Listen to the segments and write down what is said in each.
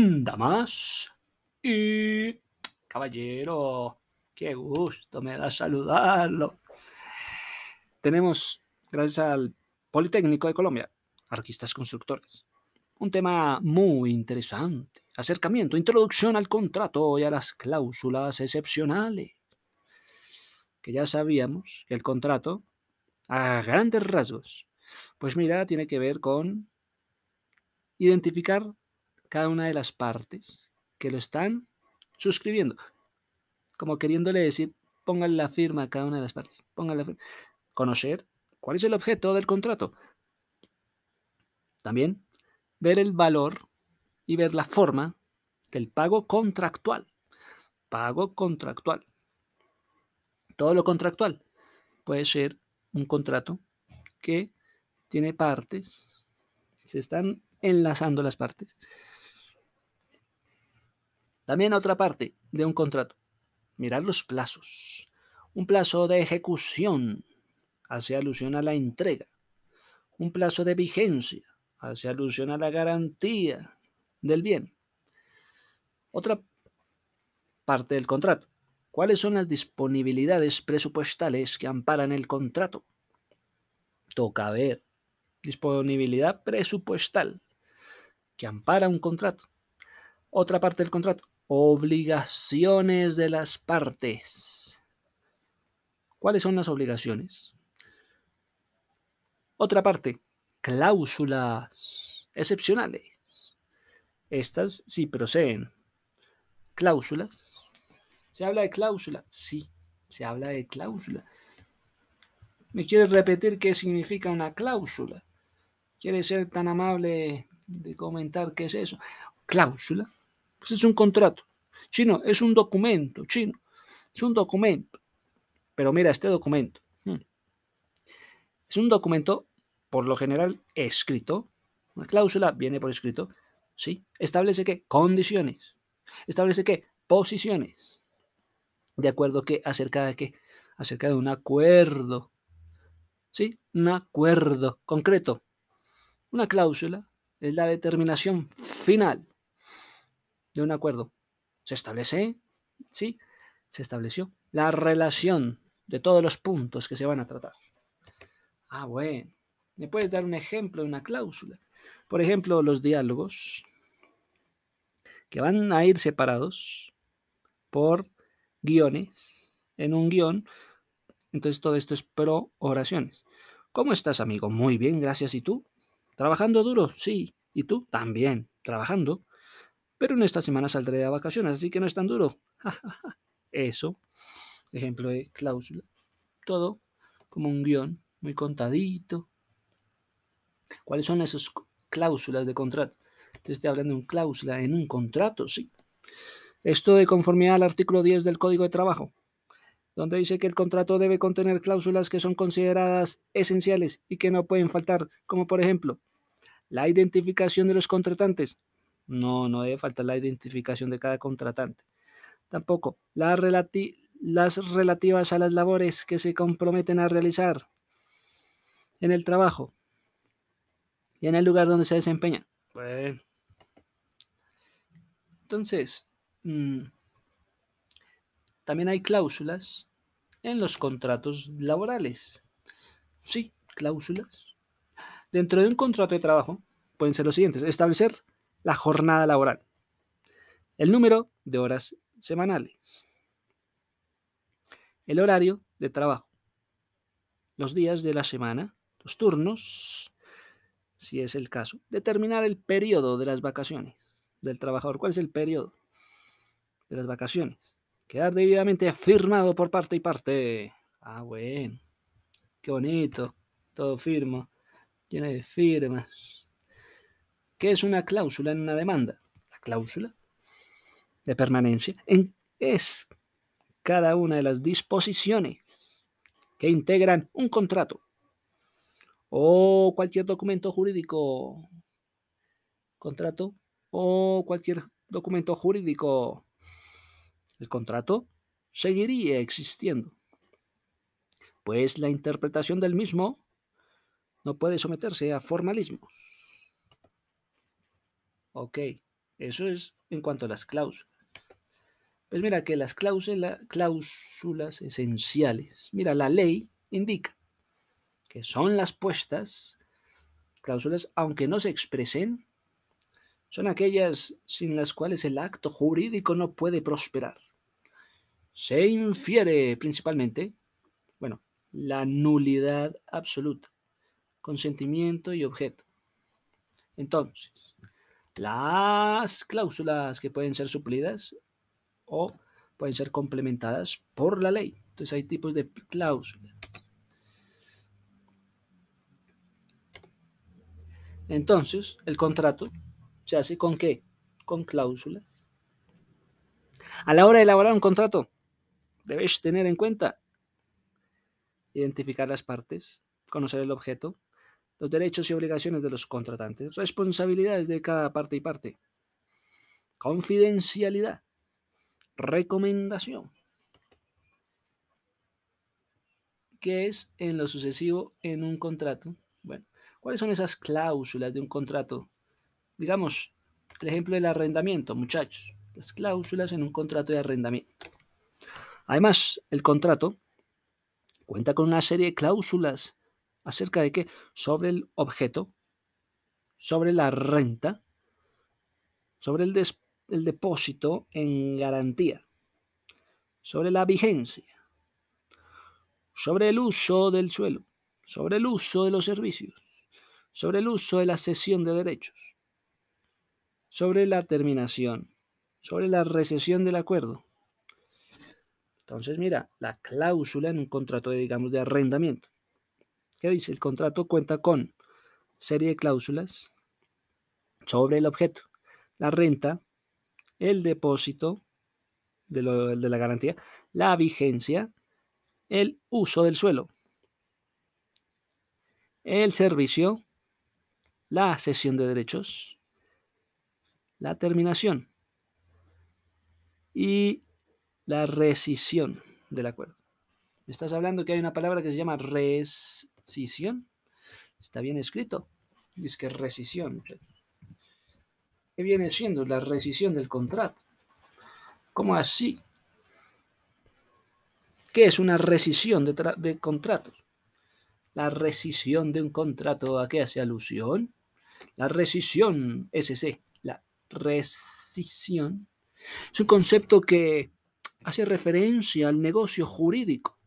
Damas y caballero, qué gusto me da saludarlo. Tenemos, gracias al Politécnico de Colombia, artistas constructores. Un tema muy interesante. Acercamiento, introducción al contrato y a las cláusulas excepcionales. Que ya sabíamos que el contrato, a grandes rasgos, pues mira, tiene que ver con identificar cada una de las partes que lo están suscribiendo. Como queriéndole decir, póngale la firma a cada una de las partes. Póngale la firma. Conocer cuál es el objeto del contrato. También ver el valor y ver la forma del pago contractual. Pago contractual. Todo lo contractual puede ser un contrato que tiene partes, se están enlazando las partes. También otra parte de un contrato, mirar los plazos. Un plazo de ejecución hace alusión a la entrega. Un plazo de vigencia hace alusión a la garantía del bien. Otra parte del contrato. ¿Cuáles son las disponibilidades presupuestales que amparan el contrato? Toca ver. Disponibilidad presupuestal que ampara un contrato. Otra parte del contrato Obligaciones de las partes. ¿Cuáles son las obligaciones? Otra parte, cláusulas excepcionales. Estas sí proceden. Cláusulas. ¿Se habla de cláusula? Sí, se habla de cláusula. ¿Me quieres repetir qué significa una cláusula? ¿Quieres ser tan amable de comentar qué es eso? Cláusula pues es un contrato. Chino, es un documento, chino. Es un documento. Pero mira, este documento. Hmm, es un documento, por lo general, escrito. Una cláusula viene por escrito. ¿Sí? Establece qué? Condiciones. Establece qué? Posiciones. De acuerdo que acerca de qué? Acerca de un acuerdo. ¿Sí? Un acuerdo concreto. Una cláusula es la determinación final de un acuerdo. Se establece, sí, se estableció la relación de todos los puntos que se van a tratar. Ah, bueno. ¿Me puedes dar un ejemplo de una cláusula? Por ejemplo, los diálogos que van a ir separados por guiones en un guion. Entonces todo esto es pro oraciones. ¿Cómo estás, amigo? Muy bien, gracias. ¿Y tú? ¿Trabajando duro? Sí. ¿Y tú? También. ¿Trabajando? Pero en esta semana saldré de vacaciones, así que no es tan duro. Eso, ejemplo de cláusula. Todo como un guion, muy contadito. ¿Cuáles son esas cláusulas de contrato? Te estoy hablando de una cláusula en un contrato, sí. Esto de conformidad al artículo 10 del Código de Trabajo, donde dice que el contrato debe contener cláusulas que son consideradas esenciales y que no pueden faltar, como por ejemplo, la identificación de los contratantes, no, no debe faltar la identificación de cada contratante. Tampoco las, relativas a las labores que se comprometen a realizar en el trabajo y en el lugar donde se desempeña. Bueno. Entonces, mm, también hay cláusulas en los contratos laborales. Sí, cláusulas. Dentro de un contrato de trabajo pueden ser los siguientes. Establecer la jornada laboral, el número de horas semanales, el horario de trabajo, los días de la semana, los turnos, si es el caso, determinar el periodo de las vacaciones del trabajador. ¿Cuál es el periodo de las vacaciones? Quedar debidamente firmado por parte y parte. Ah, bueno. Qué bonito. Todo firmo. Lleno de firmas. ¿Qué es una cláusula en una demanda? La cláusula de permanencia es cada una de las disposiciones que integran un contrato o cualquier documento jurídico, contrato o cualquier documento jurídico. El contrato seguiría existiendo, pues la interpretación del mismo no puede someterse a formalismos. Ok, Eso es en cuanto a las cláusulas. Pues mira que las cláusulas, esenciales, mira, la ley indica que son las puestas, cláusulas, aunque no se expresen, son aquellas sin las cuales el acto jurídico no puede prosperar. Se infiere principalmente, bueno, la nulidad absoluta, consentimiento y objeto. Entonces, las cláusulas que pueden ser suplidas o pueden ser complementadas por la ley. Entonces hay tipos de cláusulas. Entonces, el contrato se hace con qué? Con cláusulas. A la hora de elaborar un contrato, debes tener en cuenta identificar las partes, conocer el objeto, los derechos y obligaciones de los contratantes, responsabilidades de cada parte y parte, confidencialidad, recomendación, ¿Qué es en lo sucesivo en un contrato. Bueno, ¿cuáles son esas cláusulas de un contrato? Digamos, el ejemplo del arrendamiento, muchachos, las cláusulas en un contrato de arrendamiento. Además, el contrato cuenta con una serie de cláusulas acerca de qué? Sobre el objeto, sobre la renta, sobre el, el depósito en garantía, sobre la vigencia, sobre el uso del suelo, sobre el uso de los servicios, sobre el uso de la cesión de derechos, sobre la terminación, sobre la recesión del acuerdo. Entonces, mira, la cláusula en un contrato de, digamos, de arrendamiento ¿Qué dice? El contrato cuenta con serie de cláusulas sobre el objeto, la renta, el depósito de, de la garantía, la vigencia, el uso del suelo, el servicio, la cesión de derechos, la terminación y la rescisión del acuerdo. Estás hablando que hay una palabra que se llama res rescisión. Está bien escrito. Dice que rescisión. ¿Qué viene siendo la rescisión del contrato? ¿Cómo así? ¿Qué es una rescisión de, de contratos? La rescisión de un contrato a qué hace alusión? La rescisión SC, la rescisión, es un concepto que hace referencia al negocio jurídico,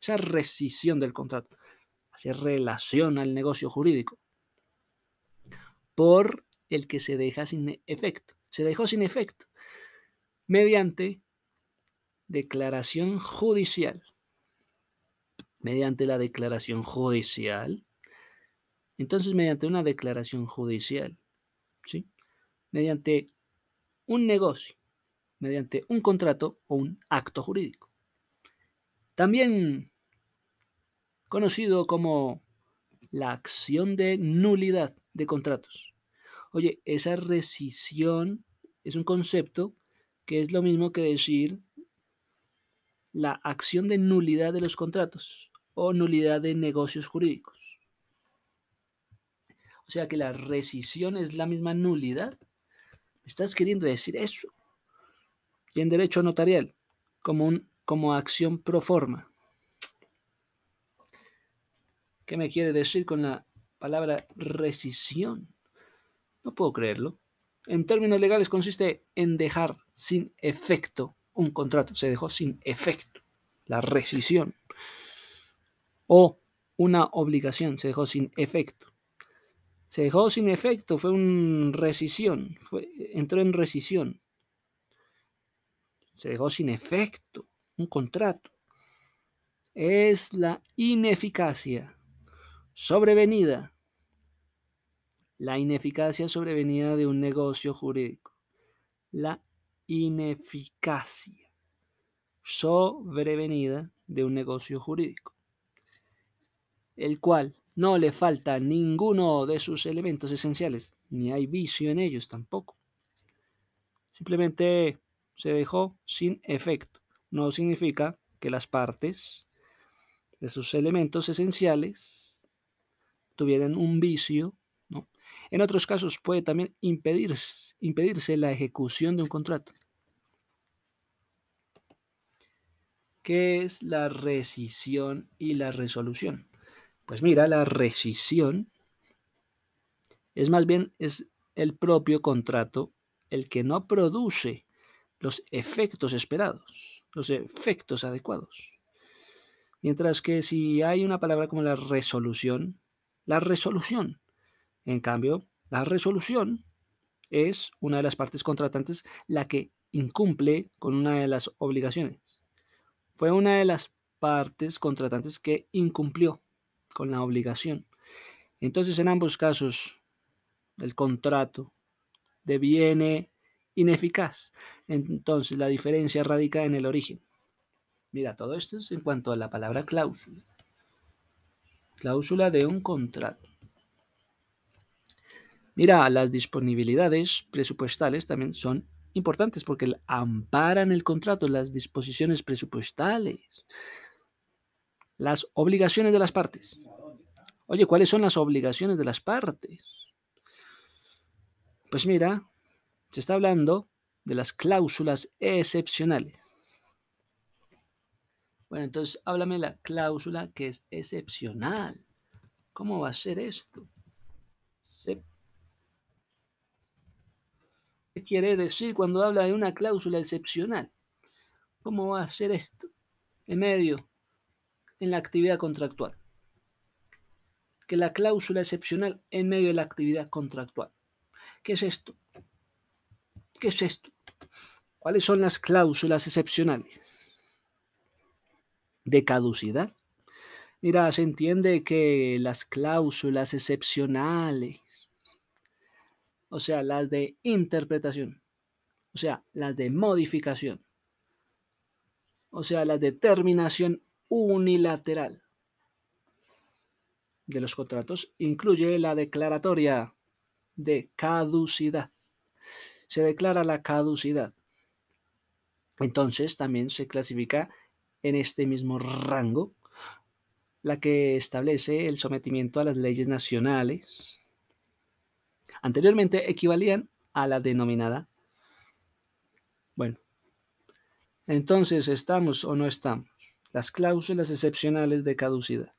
esa rescisión del contrato se relaciona al negocio jurídico por el que se deja sin efecto. Se dejó sin efecto mediante declaración judicial. Mediante la declaración judicial. Entonces, mediante una declaración judicial, ¿sí? Mediante un negocio, mediante un contrato o un acto jurídico. También conocido como la acción de nulidad de contratos. Oye, esa rescisión es un concepto que es lo mismo que decir la acción de nulidad de los contratos o nulidad de negocios jurídicos. O sea que la rescisión es la misma nulidad. ¿Me estás queriendo decir eso? Y en derecho notarial, como, un, como acción pro forma. ¿Qué me quiere decir con la palabra rescisión? No puedo creerlo. En términos legales consiste en dejar sin efecto un contrato. Se dejó sin efecto la rescisión. O una obligación se dejó sin efecto. Se dejó sin efecto, fue una rescisión, entró en rescisión. Se dejó sin efecto un contrato. Es la ineficacia Sobrevenida. La ineficacia sobrevenida de un negocio jurídico. La ineficacia sobrevenida de un negocio jurídico. El cual no le falta ninguno de sus elementos esenciales, ni hay vicio en ellos tampoco. Simplemente se dejó sin efecto. No significa que las partes de sus elementos esenciales tuvieran un vicio, ¿no? En otros casos puede también impedirse, impedirse la ejecución de un contrato. ¿Qué es la rescisión y la resolución? Pues mira, la rescisión es más bien es el propio contrato el que no produce los efectos esperados, los efectos adecuados. Mientras que si hay una palabra como la resolución, la resolución, en cambio, la resolución es una de las partes contratantes la que incumple con una de las obligaciones. Fue una de las partes contratantes que incumplió con la obligación. Entonces, en ambos casos, el contrato deviene ineficaz. Entonces, la diferencia radica en el origen. Mira, todo esto es en cuanto a la palabra cláusula. Cláusula de un contrato. Mira, las disponibilidades presupuestales también son importantes porque amparan el contrato, las disposiciones presupuestales, las obligaciones de las partes. Oye, ¿cuáles son las obligaciones de las partes? Pues mira, se está hablando de las cláusulas excepcionales. Bueno, entonces háblame la cláusula que es excepcional. ¿Cómo va a ser esto? ¿Qué quiere decir cuando habla de una cláusula excepcional? ¿Cómo va a ser esto? En medio, en la actividad contractual. Que la cláusula excepcional en medio de la actividad contractual. ¿Qué es esto? ¿Qué es esto? ¿Cuáles son las cláusulas excepcionales? De caducidad. Mira, se entiende que las cláusulas excepcionales, o sea, las de interpretación, o sea, las de modificación, o sea, la determinación unilateral de los contratos, incluye la declaratoria de caducidad. Se declara la caducidad. Entonces también se clasifica en este mismo rango la que establece el sometimiento a las leyes nacionales. Anteriormente equivalían a la denominada. Bueno, entonces estamos o no estamos. Las cláusulas excepcionales de caducidad.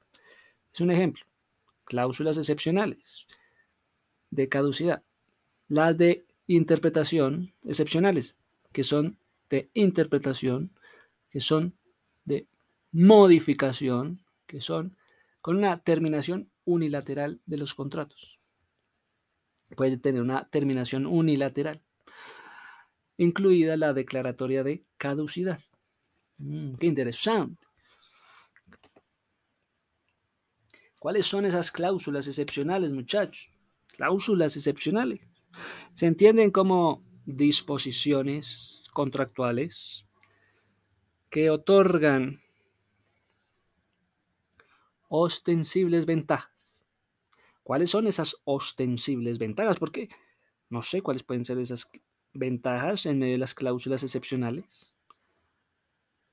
Es un ejemplo. Cláusulas excepcionales de caducidad. Las de interpretación excepcionales, que son de interpretación, que son de modificación, que son con una terminación unilateral de los contratos. Puede tener una terminación unilateral, incluida la declaratoria de caducidad. Mm, qué interesante. ¿Cuáles son esas cláusulas excepcionales, muchachos? Cláusulas excepcionales. Se entienden como disposiciones contractuales que otorgan ostensibles ventajas. ¿Cuáles son esas ostensibles ventajas? Porque no sé cuáles pueden ser esas ventajas en medio de las cláusulas excepcionales.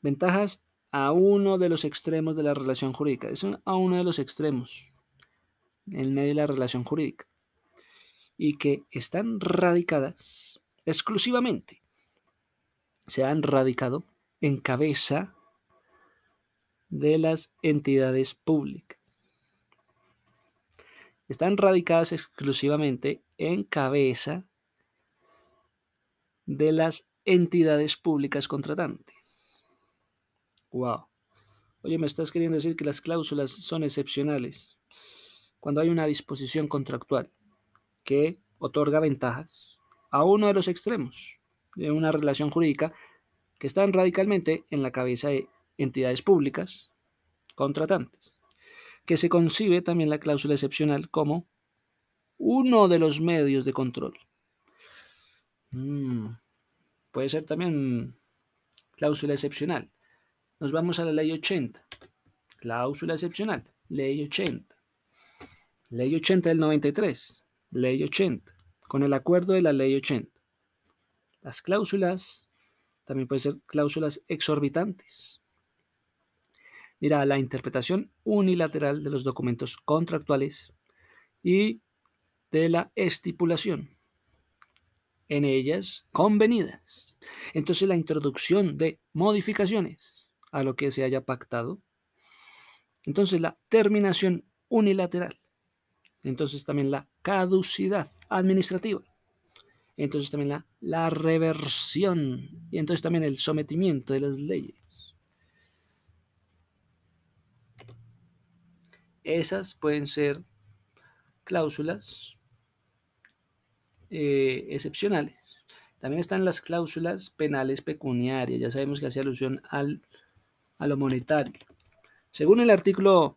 Ventajas a uno de los extremos de la relación jurídica. Es a uno de los extremos en medio de la relación jurídica. Y que están radicadas exclusivamente. Se han radicado en cabeza de las entidades públicas. Están radicadas exclusivamente en cabeza de las entidades públicas contratantes. Wow. Oye, me estás queriendo decir que las cláusulas son excepcionales cuando hay una disposición contractual que otorga ventajas a uno de los extremos de una relación jurídica que están radicalmente en la cabeza de entidades públicas contratantes, que se concibe también la cláusula excepcional como uno de los medios de control. Mm, puede ser también cláusula excepcional. Nos vamos a la ley 80. Cláusula excepcional. Ley 80. Ley 80 del 93. Ley 80. Con el acuerdo de la ley 80. Las cláusulas también pueden ser cláusulas exorbitantes. Mira, la interpretación unilateral de los documentos contractuales y de la estipulación en ellas convenidas. Entonces la introducción de modificaciones a lo que se haya pactado. Entonces la terminación unilateral. Entonces también la caducidad administrativa. Entonces también la, reversión. Y entonces también el sometimiento de las leyes. Esas pueden ser cláusulas eh, excepcionales. También están las cláusulas penales pecuniarias. Ya sabemos que hace alusión al, a lo monetario. Según el artículo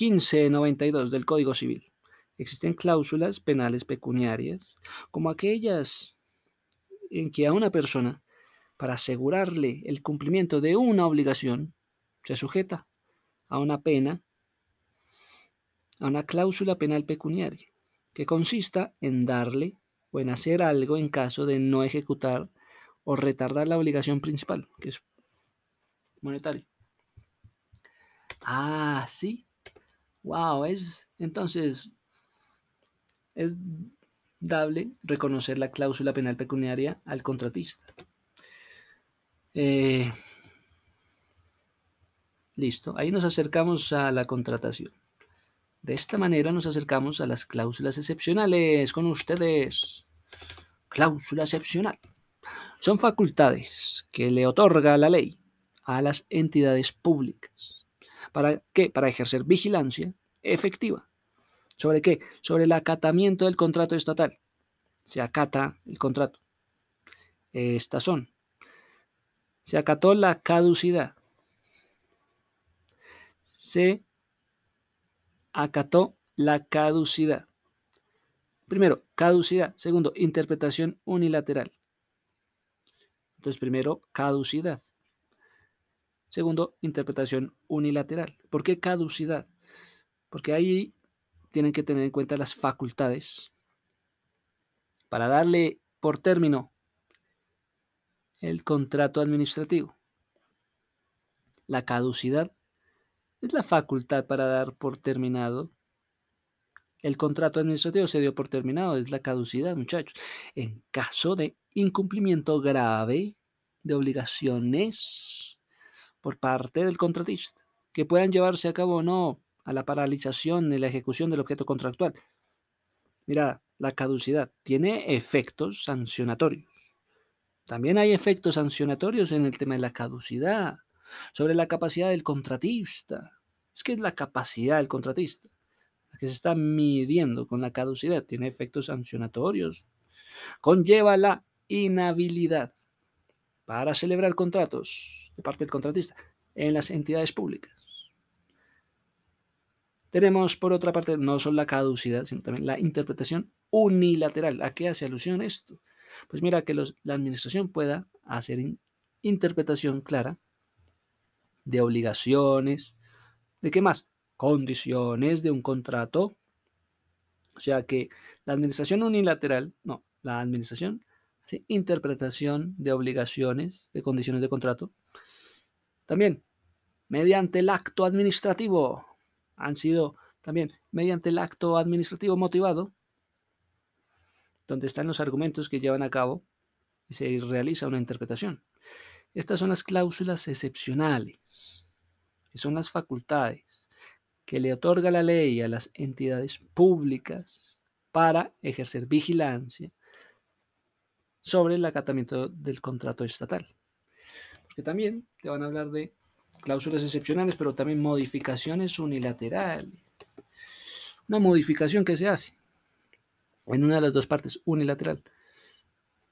1592 del Código Civil, existen cláusulas penales pecuniarias como aquellas en que a una persona, para asegurarle el cumplimiento de una obligación, se sujeta a una pena a una cláusula penal pecuniaria, que consista en darle o en hacer algo en caso de no ejecutar o retardar la obligación principal, que es monetario. Ah, sí. Wow, es entonces es dable reconocer la cláusula penal pecuniaria al contratista. Eh, listo, ahí nos acercamos a la contratación. De esta manera nos acercamos a las cláusulas excepcionales con ustedes. Cláusula excepcional. Son facultades que le otorga la ley a las entidades públicas. ¿Para qué? Para ejercer vigilancia efectiva. ¿Sobre qué? Sobre el acatamiento del contrato estatal. Se acata el contrato. Estas son. Se acató la caducidad. Se acató la caducidad. Primero, caducidad. Segundo, interpretación unilateral. Entonces, primero, caducidad. Segundo, interpretación unilateral. ¿Por qué caducidad? Porque ahí tienen que tener en cuenta las facultades para darle por término el contrato administrativo. La caducidad es la facultad para dar por terminado. El contrato administrativo se dio por terminado, es la caducidad, muchachos. En caso de incumplimiento grave de obligaciones por parte del contratista, que puedan llevarse a cabo o no a la paralización de la ejecución del objeto contractual. Mira, la caducidad tiene efectos sancionatorios. También hay efectos sancionatorios en el tema de la caducidad sobre la capacidad del contratista. Es que es la capacidad del contratista, la que se está midiendo con la caducidad, tiene efectos sancionatorios. Conlleva la inhabilidad para celebrar contratos de parte del contratista en las entidades públicas. Tenemos, por otra parte, no solo la caducidad, sino también la interpretación unilateral. ¿A qué hace alusión esto? Pues mira, que la administración pueda hacer interpretación clara de obligaciones, ¿de qué más? Condiciones de un contrato. O sea que la administración unilateral, no, la administración hace interpretación de obligaciones, de condiciones de contrato. También, mediante el acto administrativo, han sido también mediante el acto administrativo motivado, donde están los argumentos que llevan a cabo y se realiza una interpretación. Estas son las cláusulas excepcionales, que son las facultades que le otorga la ley a las entidades públicas para ejercer vigilancia sobre el acatamiento del contrato estatal. Porque también te van a hablar de cláusulas excepcionales, pero también modificaciones unilaterales. Una modificación que se hace en una de las dos partes, unilateral,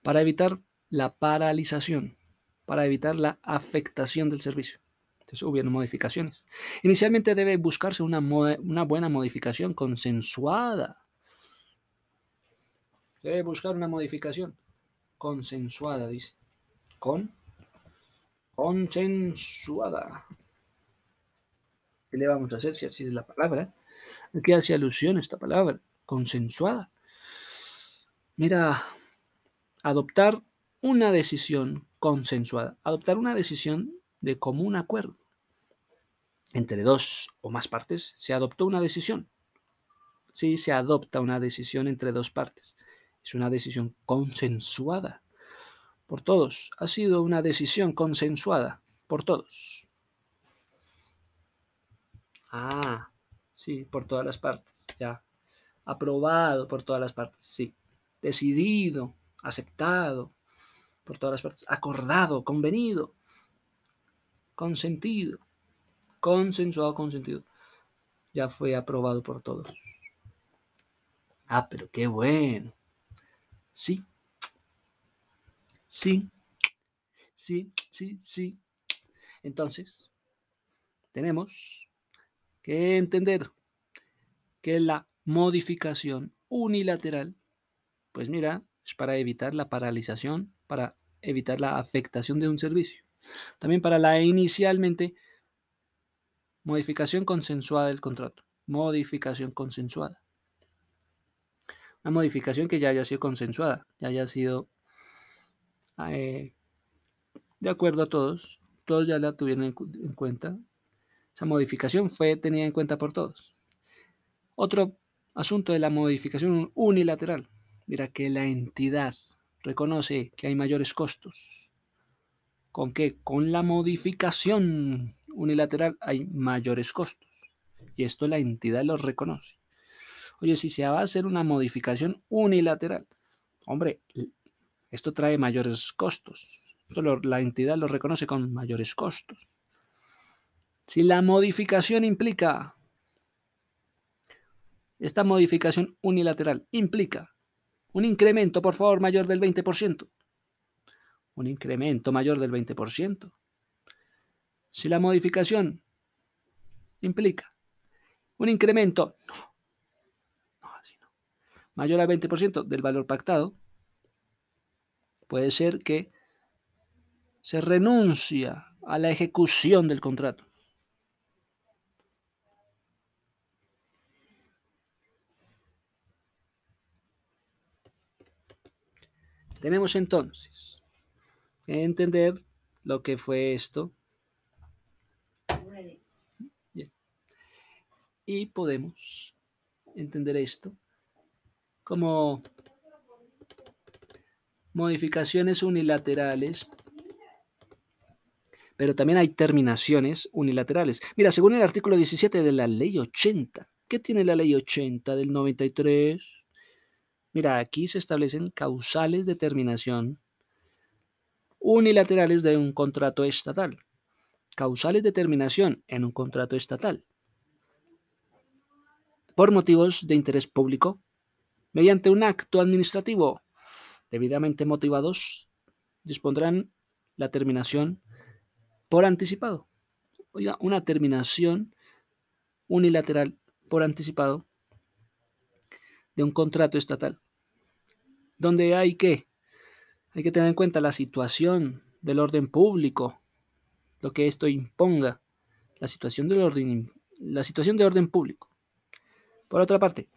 para evitar la paralización para evitar la afectación del servicio. Entonces hubieron modificaciones. Inicialmente debe buscarse una, una buena modificación consensuada. debe buscar una modificación consensuada, dice. Con consensuada. ¿Qué le vamos a hacer si así es la palabra? ¿A qué hace alusión esta palabra? Consensuada. Mira, adoptar una decisión consensuada, adoptar una decisión de común acuerdo. Entre dos o más partes se adoptó una decisión. si se adopta una decisión entre dos partes. Es una decisión consensuada por todos. Ha sido una decisión consensuada por todos. Ah, sí, por todas las partes, ya. Aprobado por todas las partes, sí. Decidido, aceptado por todas las partes. Acordado, convenido, consentido, consensuado, consentido. Ya fue aprobado por todos. Ah, pero qué bueno. Sí. Sí. Sí, sí, sí. Entonces, tenemos que entender que la modificación unilateral, pues mira, es para evitar la paralización, para evitar la afectación de un servicio. También para la inicialmente modificación consensuada del contrato. Modificación consensuada. Una modificación que ya haya sido consensuada, ya haya sido eh, de acuerdo a todos, todos ya la tuvieron en cuenta. Esa modificación fue tenida en cuenta por todos. Otro asunto de la modificación unilateral. Mira que la entidad reconoce que hay mayores costos. ¿Con qué? Con la modificación unilateral hay mayores costos. Y esto la entidad lo reconoce. Oye, si se va a hacer una modificación unilateral, hombre, esto trae mayores costos. la entidad lo reconoce con mayores costos. Si la modificación implica, esta modificación unilateral implica un incremento, por favor, mayor del 20%. Un incremento mayor del 20%. Si la modificación implica un incremento mayor al 20% del valor pactado, puede ser que se renuncia a la ejecución del contrato. Tenemos entonces que entender lo que fue esto. Y podemos entender esto como modificaciones unilaterales, pero también hay terminaciones unilaterales. Mira, según el artículo 17 de la ley 80, ¿qué tiene la ley 80 del 93? Mira, aquí se establecen causales de terminación unilaterales de un contrato estatal. Causales de terminación en un contrato estatal. Por motivos de interés público, mediante un acto administrativo debidamente motivados, dispondrán la terminación por anticipado. Oiga, una terminación unilateral por anticipado de un contrato estatal, donde hay que, hay que tener en cuenta la situación del orden público, lo que esto imponga, la situación del orden, la situación de orden público. Por otra parte,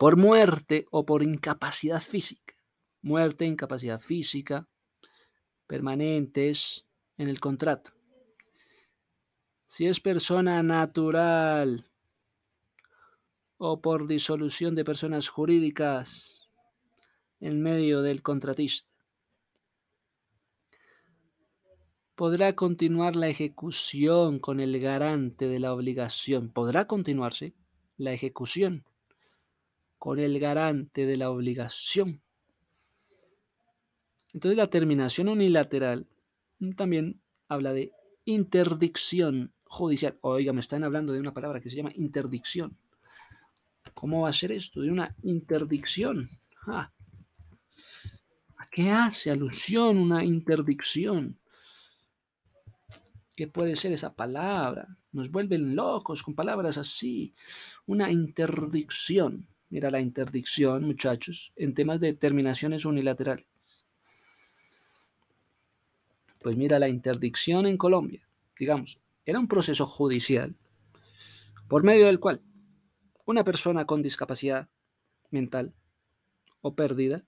por muerte o por incapacidad física. Muerte, incapacidad física, permanentes en el contrato. Si es persona natural o por disolución de personas jurídicas en medio del contratista. Podrá continuar la ejecución con el garante de la obligación. Podrá continuarse la ejecución con el garante de la obligación. Entonces la terminación unilateral también habla de interdicción judicial. Oiga, me están hablando de una palabra que se llama interdicción. ¿Cómo va a ser esto? De una interdicción. Ah. ¿A qué hace alusión una interdicción? ¿Qué puede ser esa palabra? Nos vuelven locos con palabras así. Una interdicción. Mira la interdicción, muchachos, en temas de terminaciones unilaterales. Pues mira, la interdicción en Colombia, digamos, era un proceso judicial por medio del cual una persona con discapacidad mental o pérdida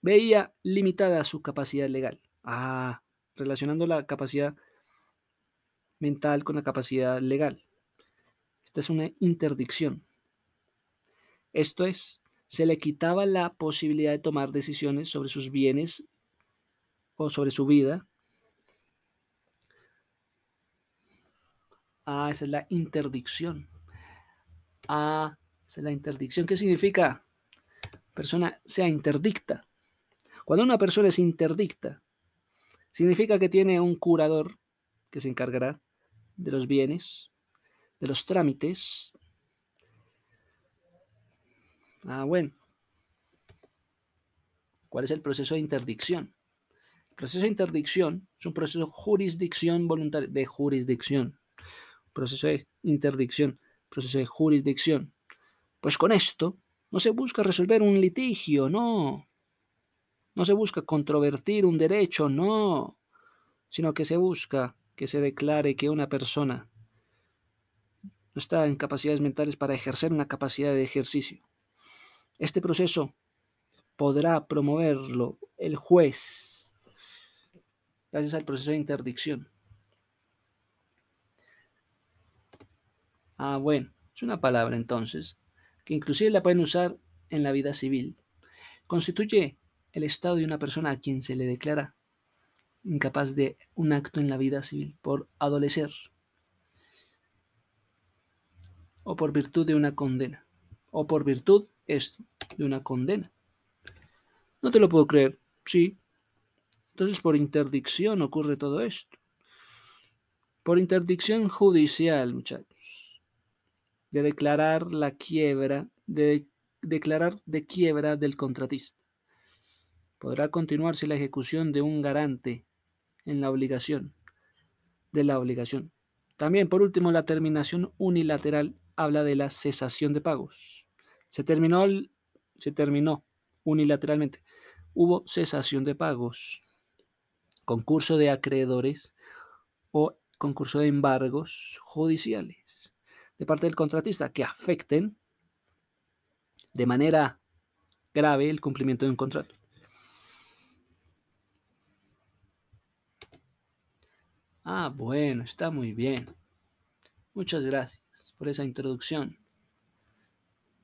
veía limitada su capacidad legal. Ah, relacionando la capacidad mental con la capacidad legal. Esta es una interdicción. Esto es, se le quitaba la posibilidad de tomar decisiones sobre sus bienes o sobre su vida. Ah, esa es la interdicción. Ah, esa es la interdicción. ¿Qué significa? Persona sea interdicta. Cuando una persona es interdicta, significa que tiene un curador que se encargará de los bienes, de los trámites. Ah, bueno. ¿Cuál es el proceso de interdicción? El proceso de interdicción es un proceso de jurisdicción voluntaria, de jurisdicción. Proceso de interdicción, proceso de jurisdicción. Pues con esto no se busca resolver un litigio, no. No se busca controvertir un derecho, no. Sino que se busca que se declare que una persona no está en capacidades mentales para ejercer una capacidad de ejercicio. Este proceso podrá promoverlo el juez gracias al proceso de interdicción. Ah, bueno, es una palabra entonces que inclusive la pueden usar en la vida civil. Constituye el estado de una persona a quien se le declara incapaz de un acto en la vida civil por adolecer o por virtud de una condena o por virtud esto de una condena. No te lo puedo creer, sí. Entonces por interdicción ocurre todo esto. Por interdicción judicial, muchachos. De declarar la quiebra, de declarar de quiebra del contratista. Podrá continuarse la ejecución de un garante en la obligación, de la obligación. También, por último, la terminación unilateral habla de la cesación de pagos. Se terminó, se terminó unilateralmente. Hubo cesación de pagos, concurso de acreedores o concurso de embargos judiciales de parte del contratista que afecten de manera grave el cumplimiento de un contrato. Ah, bueno, está muy bien. Muchas gracias por esa introducción.